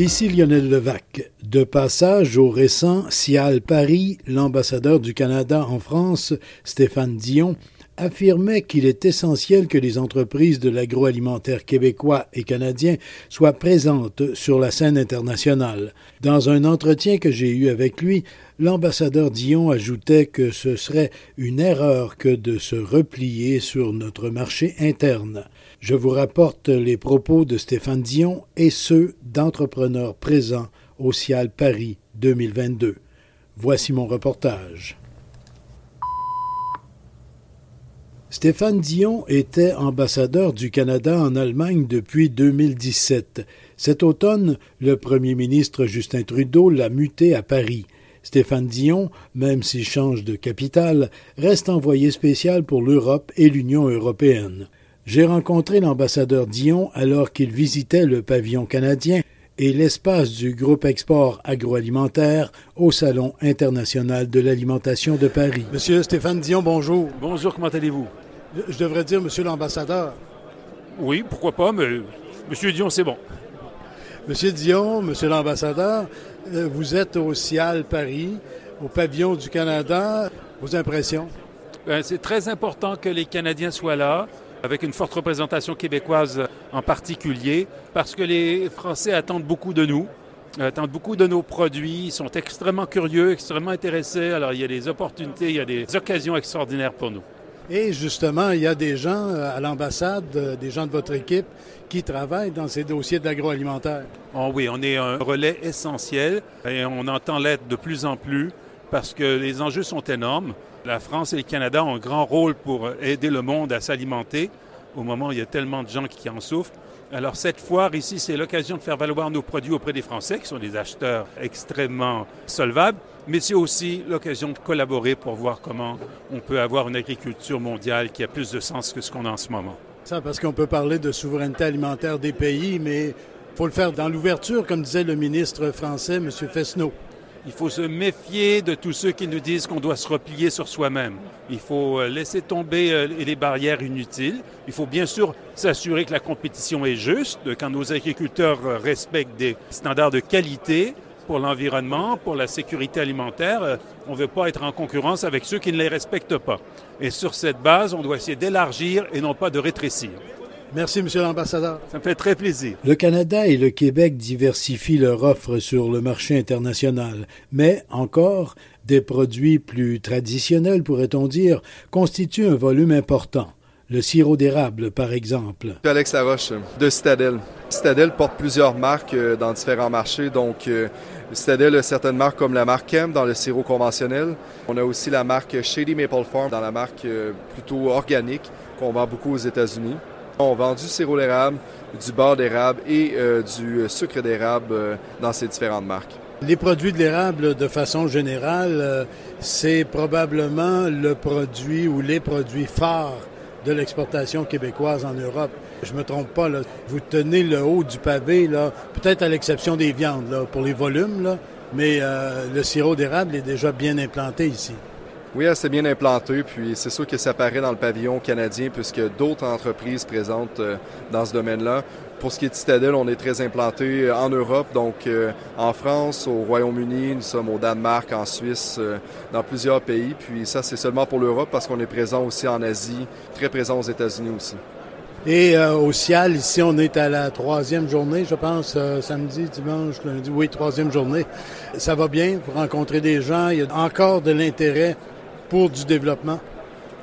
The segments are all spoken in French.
Ici Lionel Levac. De passage au récent Cial Paris, l'ambassadeur du Canada en France, Stéphane Dion, affirmait qu'il est essentiel que les entreprises de l'agroalimentaire québécois et canadien soient présentes sur la scène internationale. Dans un entretien que j'ai eu avec lui, l'ambassadeur Dion ajoutait que ce serait une erreur que de se replier sur notre marché interne. Je vous rapporte les propos de Stéphane Dion et ceux d'entrepreneurs présents au Cial Paris 2022. Voici mon reportage. Stéphane Dion était ambassadeur du Canada en Allemagne depuis 2017. Cet automne, le premier ministre Justin Trudeau l'a muté à Paris. Stéphane Dion, même s'il change de capitale, reste envoyé spécial pour l'Europe et l'Union européenne. J'ai rencontré l'ambassadeur Dion alors qu'il visitait le pavillon canadien et l'espace du groupe export agroalimentaire au Salon international de l'alimentation de Paris. Monsieur Stéphane Dion, bonjour. Bonjour, comment allez-vous? Je devrais dire monsieur l'ambassadeur. Oui, pourquoi pas, mais monsieur Dion, c'est bon. Monsieur Dion, monsieur l'ambassadeur, euh, vous êtes au CIAL Paris, au pavillon du Canada. Vos impressions? Ben, c'est très important que les Canadiens soient là avec une forte représentation québécoise en particulier, parce que les Français attendent beaucoup de nous, attendent beaucoup de nos produits, ils sont extrêmement curieux, extrêmement intéressés. Alors il y a des opportunités, il y a des occasions extraordinaires pour nous. Et justement, il y a des gens euh, à l'ambassade, euh, des gens de votre équipe qui travaillent dans ces dossiers de l'agroalimentaire. Oh oui, on est un relais essentiel et on entend l'être de plus en plus parce que les enjeux sont énormes. La France et le Canada ont un grand rôle pour aider le monde à s'alimenter au moment où il y a tellement de gens qui en souffrent. Alors cette foire ici, c'est l'occasion de faire valoir nos produits auprès des Français, qui sont des acheteurs extrêmement solvables, mais c'est aussi l'occasion de collaborer pour voir comment on peut avoir une agriculture mondiale qui a plus de sens que ce qu'on a en ce moment. Ça, parce qu'on peut parler de souveraineté alimentaire des pays, mais il faut le faire dans l'ouverture, comme disait le ministre français, M. Fesneau. Il faut se méfier de tous ceux qui nous disent qu'on doit se replier sur soi-même. Il faut euh, laisser tomber euh, les barrières inutiles. Il faut bien sûr s'assurer que la compétition est juste, quand nos agriculteurs euh, respectent des standards de qualité pour l'environnement, pour la sécurité alimentaire. On ne veut pas être en concurrence avec ceux qui ne les respectent pas. Et sur cette base, on doit essayer d'élargir et non pas de rétrécir. Merci, Monsieur l'ambassadeur. Ça me fait très plaisir. Le Canada et le Québec diversifient leur offre sur le marché international, mais encore, des produits plus traditionnels, pourrait-on dire, constituent un volume important. Le sirop d'érable, par exemple. Alex Laroche, de Citadel. Citadel porte plusieurs marques euh, dans différents marchés, donc euh, Citadel a certaines marques comme la marque Kem dans le sirop conventionnel. On a aussi la marque Shady Maple Farm dans la marque euh, plutôt organique qu'on vend beaucoup aux États-Unis. On vend du sirop d'érable, du beurre d'érable et euh, du sucre d'érable euh, dans ces différentes marques. Les produits de l'érable, de façon générale, euh, c'est probablement le produit ou les produits phares de l'exportation québécoise en Europe. Je me trompe pas, vous tenez le haut du pavé, peut-être à l'exception des viandes, pour les volumes, mais le sirop d'érable est déjà bien implanté ici. Oui, c'est bien implanté, puis c'est sûr que ça paraît dans le pavillon canadien puisque d'autres entreprises présentent euh, dans ce domaine-là. Pour ce qui est de Citadel, on est très implanté euh, en Europe, donc euh, en France, au Royaume-Uni, nous sommes au Danemark, en Suisse, dans plusieurs pays. Puis ça, c'est seulement pour l'Europe parce qu'on est présent aussi en Asie, très présent aux États-Unis aussi. Et au Cial, ici, on est à la troisième journée, je pense, samedi, dimanche, lundi, oui, troisième journée. Ça va bien, vous rencontrez des gens, il y a encore de l'intérêt pour du développement?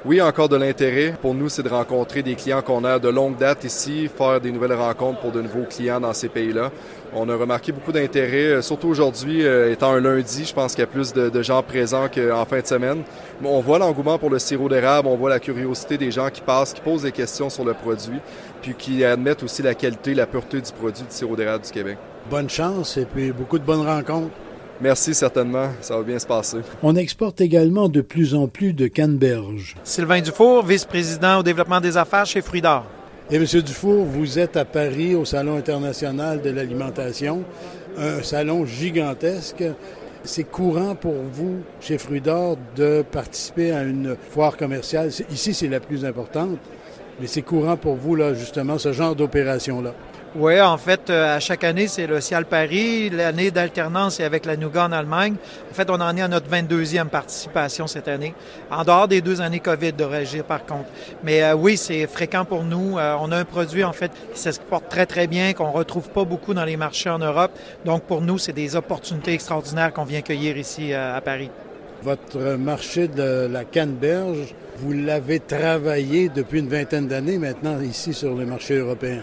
Oui, encore de l'intérêt. Pour nous, c'est de rencontrer des clients qu'on a de longue date ici, faire des nouvelles rencontres pour de nouveaux clients dans ces pays-là. On a remarqué beaucoup d'intérêt, euh, surtout aujourd'hui, euh, étant un lundi, je pense qu'il y a plus de, gens présents qu'en fin de semaine. On voit l'engouement pour le sirop d'érable, on voit la curiosité des gens qui passent, qui posent des questions sur le produit, puis qui admettent aussi la qualité, la pureté du produit du sirop d'érable du Québec. Bonne chance et puis beaucoup de bonnes rencontres. Merci, certainement. Ça va bien se passer. On exporte également de plus en plus de canneberges. Sylvain Dufour, vice-président au développement des affaires chez Fruits d'Or. Et M. Dufour, vous êtes à Paris au Salon international de l'alimentation, un salon gigantesque. C'est courant pour vous, chez Fruits d'Or, de participer à une foire commerciale? Ici, c'est la plus importante, mais c'est courant pour vous, là, justement, ce genre d'opération-là. Oui, en fait, euh, à chaque année, c'est le Cial Paris. L'année d'alternance, c'est avec la Nougat en Allemagne. En fait, on en est à notre 22e participation cette année. En dehors des deux années COVID, de par contre. Mais euh, oui, c'est fréquent pour nous. Euh, on a un produit, en fait, qui s'exporte très, très bien, qu'on retrouve pas beaucoup dans les marchés en Europe. Donc, pour nous, c'est des opportunités extraordinaires qu'on vient cueillir ici à Paris. Votre marché de la canneberge, vous l'avez travaillé depuis une vingtaine d'années maintenant ici sur le marché européen.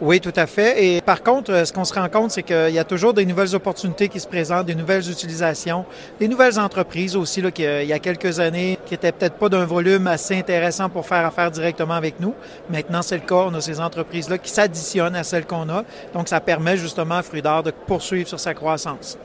Oui, tout à fait. Et par contre, euh, ce qu'on se rend compte, c'est qu'il y a toujours des nouvelles opportunités qui se présentent, des nouvelles utilisations, des nouvelles entreprises aussi, là, qui, il y a quelques années, qui étaient peut-être pas d'un volume assez intéressant pour faire affaire directement avec nous. Maintenant, c'est le cas. On a ces entreprises-là qui s'additionnent à celles qu'on a. Donc, ça permet justement à Fruit d'Or de poursuivre sur sa croissance.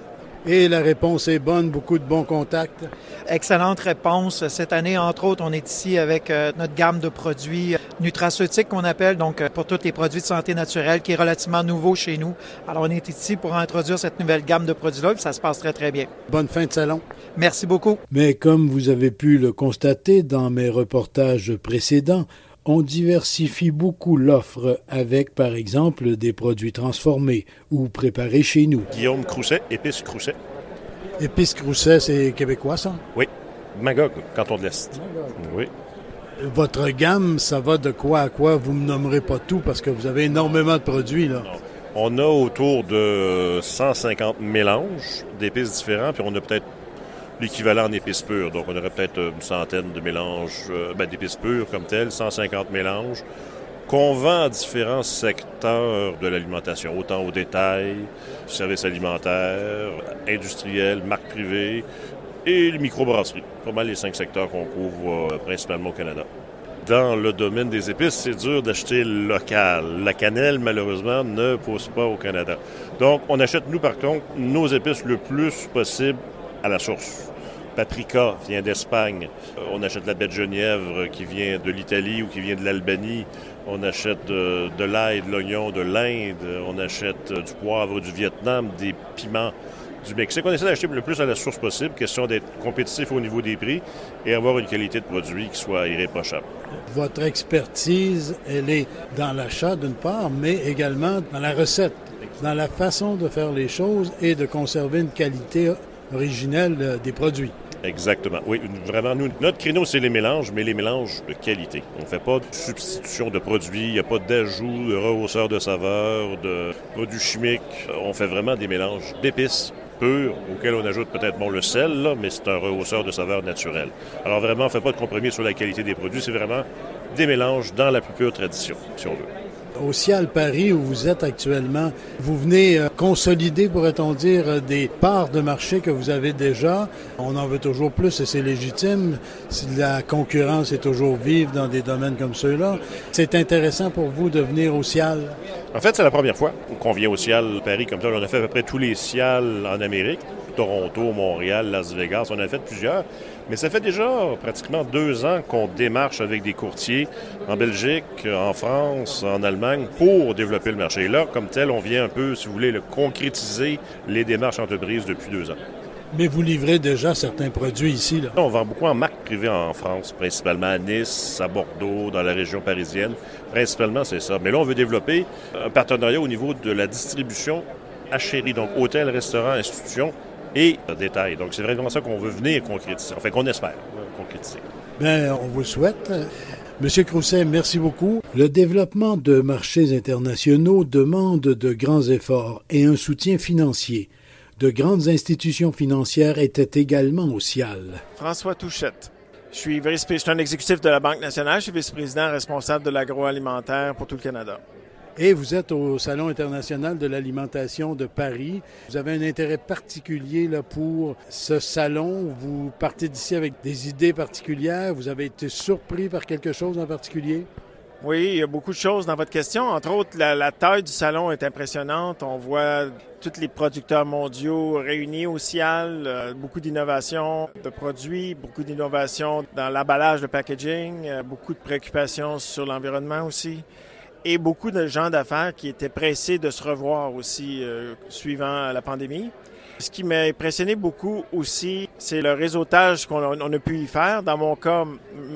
Et la réponse est bonne, beaucoup de bons contacts. Excellente réponse. Cette année, entre autres, on est ici avec euh, notre gamme de produits nutraceutiques qu'on appelle, donc euh, pour tous les produits de santé naturelle, qui est relativement nouveau chez nous. Alors, on est ici pour introduire cette nouvelle gamme de produits-là, et ça se passe très, très bien. Bonne fin de salon. Merci beaucoup. Mais comme vous avez pu le constater dans mes reportages précédents, on diversifie beaucoup l'offre avec, par exemple, des produits transformés ou préparés chez nous. Guillaume Crousset, épices Crousset. Épices Crousset, c'est québécois, ça? Oui. Magog, canton de l'Est. Oui. Votre gamme, ça va de quoi à quoi? Vous ne me nommerez pas tout parce que vous avez énormément de produits, là. On a autour de 150 mélanges d'épices différents, puis on a peut-être l'équivalent en épices pures. Donc, on aurait peut-être une centaine de mélanges euh, ben, d'épices pures comme tel, 150 mélanges, qu'on vend à différents secteurs de l'alimentation, autant au détail, services alimentaires, industriels, marques privées et les microbrasseries. Pas mal les cinq secteurs qu'on couvre euh, principalement au Canada dans le domaine des épices, c'est dur d'acheter local. La cannelle, malheureusement, ne pousse pas au Canada. Donc, on achète, nous, par contre, nos épices le plus possible à la source. Paprika vient d'Espagne. Euh, on achète la baie de Genièvre qui vient de l'Italie ou qui vient de l'Albanie. On achète euh, de, l'ail, de l'oignon de l'Inde. On achète euh, du poivre du Vietnam, des piments du Mexique. On essaie d'acheter le plus à la source possible, question d'être compétitif au niveau des prix et avoir une qualité de produit qui soit irréprochable. Votre expertise, elle est dans l'achat d'une part, mais également dans la recette, dans la façon de faire les choses et de conserver une qualité originelle euh, des produits. Exactement. Oui, vraiment, nous, notre créneau, c'est les mélanges, mais les mélanges de qualité. On ne fait pas de substitution de produits, il n'y a pas d'ajout de rehausseur de saveur, de produits chimiques. On fait vraiment des mélanges d'épices pures auxquels on ajoute peut-être bon, le sel, mais c'est un rehausseur de saveur naturel. Alors vraiment, on ne fait pas de compromis sur la qualité des produits, c'est vraiment des mélanges dans la plus pure tradition, si on veut au Cial Paris où vous êtes actuellement, vous venez euh, consolider, pourrait-on dire, euh, des parts de marché que vous avez déjà. On en veut toujours plus et c'est légitime. La concurrence est toujours vive dans des domaines comme ceux-là, c'est intéressant pour vous de venir au Cial. En fait, c'est la première fois qu'on vient au Cial Paris comme ça. On a fait à peu près tous les Cial en Amérique. Toronto, Montréal, Las Vegas. On a fait plusieurs. Mais ça fait déjà pratiquement deux ans qu'on démarche avec des courtiers en Belgique, en France, en Allemagne pour développer le marché. Et là, comme tel, on vient un peu, si vous voulez, le concrétiser les démarches entreprises depuis deux ans. Mais vous livrez déjà certains produits ici, là? On vend beaucoup en marque privée en France, principalement à Nice, à Bordeaux, dans la région parisienne. Principalement, c'est ça. Mais là, on veut développer un partenariat au niveau de la distribution à chérie, donc hôtel, restaurant, institution, et détail. Donc, c'est vraiment ça qu'on veut venir concrétiser. Enfin, qu'on espère concrétiser. Bien, on vous le souhaite. Monsieur Crousset, merci beaucoup. Le développement de marchés internationaux demande de grands efforts et un soutien financier. De grandes institutions financières étaient également au CIAL. François Touchette. Je suis, je suis un exécutif de la Banque nationale. Je suis vice-président responsable de l'agroalimentaire pour tout le Canada. Et vous êtes au Salon international de l'alimentation de Paris. Vous avez un intérêt particulier là, pour ce salon. Vous partez d'ici avec des idées particulières. Vous avez été surpris par quelque chose en particulier? Oui, il y a beaucoup de choses dans votre question. Entre autres, la, taille du salon est impressionnante. On voit tous les producteurs mondiaux réunis au CIAL, euh, beaucoup d'innovations de produits, beaucoup d'innovations dans l'emballage, de packaging, euh, beaucoup de préoccupations sur l'environnement aussi et beaucoup de gens d'affaires qui étaient pressés de se revoir aussi euh, suivant la pandémie. Ce qui m'a impressionné beaucoup aussi, c'est le réseautage qu'on a, pu y faire. Dans mon cas,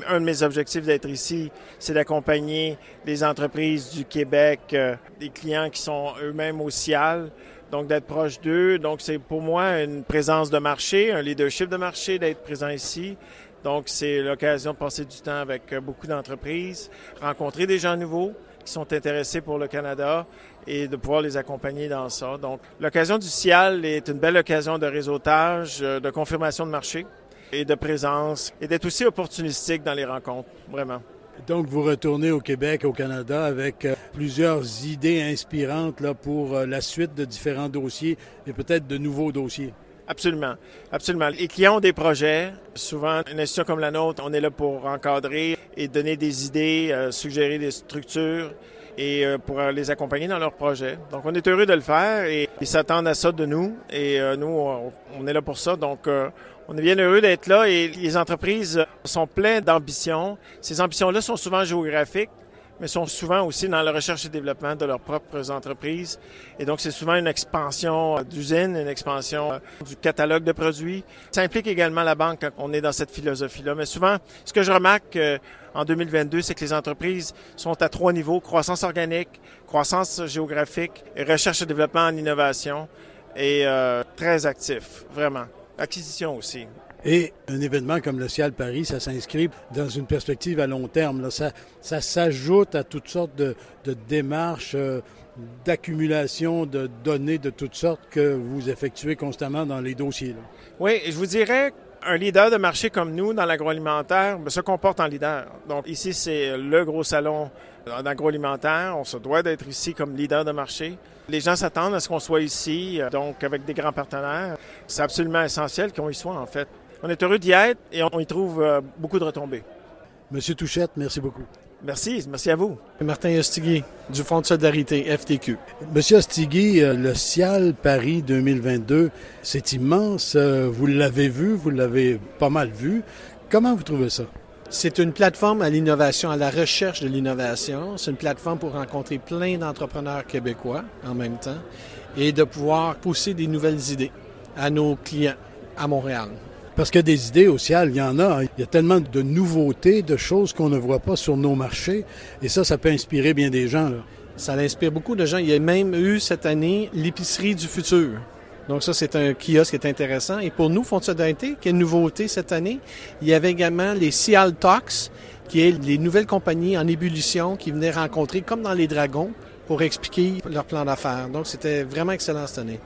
un de mes objectifs d'être ici, c'est d'accompagner les entreprises du Québec, euh, des clients qui sont eux-mêmes au CIAL, donc d'être proche d'eux. Donc c'est pour moi une présence de marché, un leadership de marché, d'être présent ici. Donc c'est l'occasion de passer du temps avec euh, beaucoup d'entreprises, rencontrer des gens nouveaux qui sont intéressés pour le Canada et de pouvoir les accompagner dans ça. Donc, l'occasion du CIAL est une belle occasion de réseautage, euh, de confirmation de marché et de présence et d'être aussi opportunistique dans les rencontres, vraiment. Donc, vous retournez au Québec, au Canada, avec euh, plusieurs idées inspirantes pour euh, la suite de différents dossiers et peut-être de nouveaux dossiers. Absolument. Absolument. Les clients ont des projets. Souvent, une institution comme la nôtre, on est là pour encadrer et donner des idées, suggérer des structures et euh, pour les accompagner dans leurs projets. Donc, on est heureux de le faire et ils s'attendent à ça de nous et euh, nous, on est là pour ça. Donc, euh, on est bien heureux d'être là et les entreprises sont pleines d'ambitions. Ces ambitions-là sont souvent géographiques mais sont souvent aussi dans la recherche et développement de leurs propres entreprises. Et donc, c'est souvent une expansion d'usines, une expansion du catalogue de produits. Ça implique également la banque quand on est dans cette philosophie-là. Mais souvent, ce que je remarque en 2022, c'est que les entreprises sont à trois niveaux, croissance organique, croissance géographique, recherche et développement en innovation, et euh, très actifs, vraiment. Acquisition aussi. Et un événement comme le Cial Paris, ça s'inscrit dans une perspective à long terme. Ça, ça s'ajoute à toutes sortes de, démarches euh, d'accumulation de données de toutes sortes que vous effectuez constamment dans les dossiers. Oui, je vous dirais un leader de marché comme nous dans l'agroalimentaire ben, se comporte en leader. Donc ici, c'est le gros salon d'agroalimentaire. On se doit d'être ici comme leader de marché. Les gens s'attendent à ce qu'on soit ici, euh, donc avec des grands partenaires. C'est absolument essentiel qu'on y soit, en fait. On est heureux d'y être et on y trouve euh, beaucoup de retombées. Monsieur Touchette, merci beaucoup. Merci, merci à vous. Martin Ostigui, du Fonds de solidarité FTQ. Monsieur Ostigui, euh, le CIAL Paris 2022, c'est immense. Vous l'avez vu, vous l'avez pas mal vu. Comment vous trouvez ça? C'est une plateforme à l'innovation, à la recherche de l'innovation. C'est une plateforme pour rencontrer plein d'entrepreneurs québécois en même temps et de pouvoir pousser des nouvelles idées à nos clients à Montréal. Parce que des idées au ciel, il y en a. Hein. Il y a tellement de nouveautés, de choses qu'on ne voit pas sur nos marchés. Et ça, ça peut inspirer bien des gens. Ça inspire beaucoup de gens. Il y a même eu cette année l'épicerie du futur. Donc ça, c'est un kiosque qui est intéressant. Et pour nous, Fonds de quelle nouveauté cette année? Il y avait également les Cial Talks, qui est les nouvelles compagnies en ébullition qui venaient rencontrer, comme dans les Dragons, pour expliquer leur plan d'affaires. Donc c'était vraiment excellent cette année.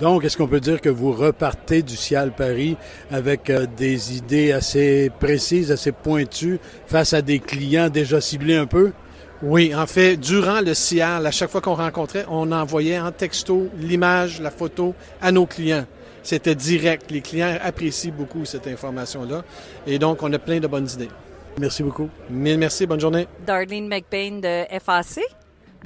Donc, est-ce qu'on peut dire que vous repartez du Cial Paris avec euh, des idées assez précises, assez pointues face à des clients déjà ciblés un peu? Oui, en fait, durant le Cial, à chaque fois qu'on rencontrait, on envoyait en texto l'image, la photo à nos clients. C'était direct. Les clients apprécient beaucoup cette information-là. Et donc, on a plein de bonnes idées. Merci beaucoup. Mille merci. Bonne journée. Darlene McBain de FAC.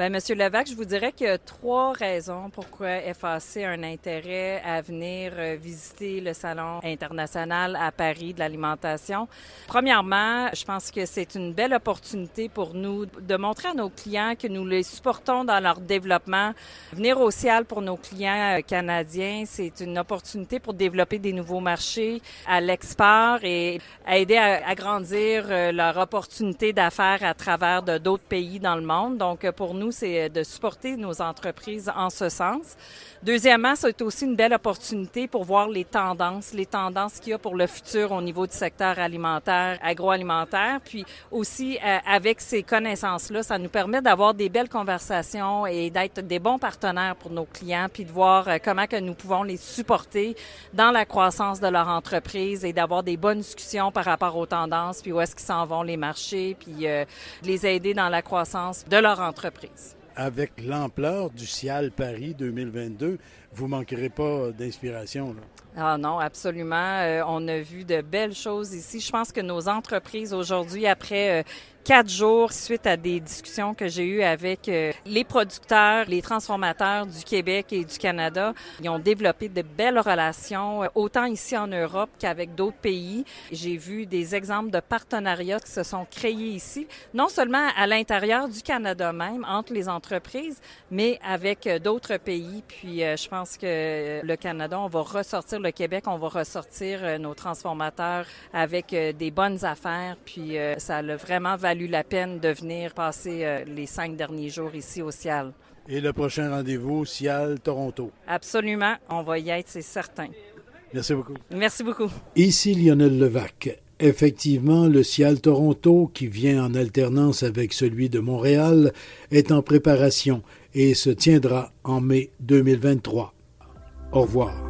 Bien, Monsieur Levac, je vous dirais qu'il y a trois raisons pourquoi FAC a un intérêt à venir euh, visiter le Salon international à Paris de l'alimentation. Premièrement, je pense que c'est une belle opportunité pour nous de montrer à nos clients que nous les supportons dans leur développement. Venir au CIAL pour nos clients euh, canadiens, c'est une opportunité pour développer des nouveaux marchés à l'export et aider à agrandir euh, leur opportunité d'affaires à travers d'autres pays dans le monde. Donc, pour nous, c'est de supporter nos entreprises en ce sens. Deuxièmement, c'est aussi une belle opportunité pour voir les tendances, les tendances qu'il y a pour le futur au niveau du secteur alimentaire, agroalimentaire. Puis aussi, euh, avec ces connaissances-là, ça nous permet d'avoir des belles conversations et d'être des bons partenaires pour nos clients, puis de voir euh, comment que nous pouvons les supporter dans la croissance de leur entreprise et d'avoir des bonnes discussions par rapport aux tendances, puis où est-ce qu'ils s'en vont les marchés, puis euh, les aider dans la croissance de leur entreprise avec l'ampleur du CIAL Paris 2022, vous manquerez pas d'inspiration. Ah non, absolument. Euh, on a vu de belles choses ici. Je pense que nos entreprises aujourd'hui, après euh, quatre jours suite à des discussions que j'ai eues avec euh, les producteurs, les transformateurs du Québec et du Canada. Ils ont développé de belles relations, euh, autant ici en Europe qu'avec d'autres pays. J'ai vu des exemples de partenariats qui se sont créés ici, non seulement à l'intérieur du Canada même, entre les entreprises, mais avec d'autres pays. Puis je pense que le Canada, on va ressortir le Québec, on va ressortir nos transformateurs avec des bonnes affaires. Puis ça a vraiment valu la peine de venir passer euh, les cinq derniers jours ici au Cial. Et le prochain rendez-vous, Cial, Toronto. Absolument, on va y être, c'est certain. Merci beaucoup. Merci beaucoup. Ici Lionel Levac. Effectivement, le Cial Toronto, qui vient en alternance avec celui de Montréal, est en préparation et se tiendra en mai 2023. Au revoir.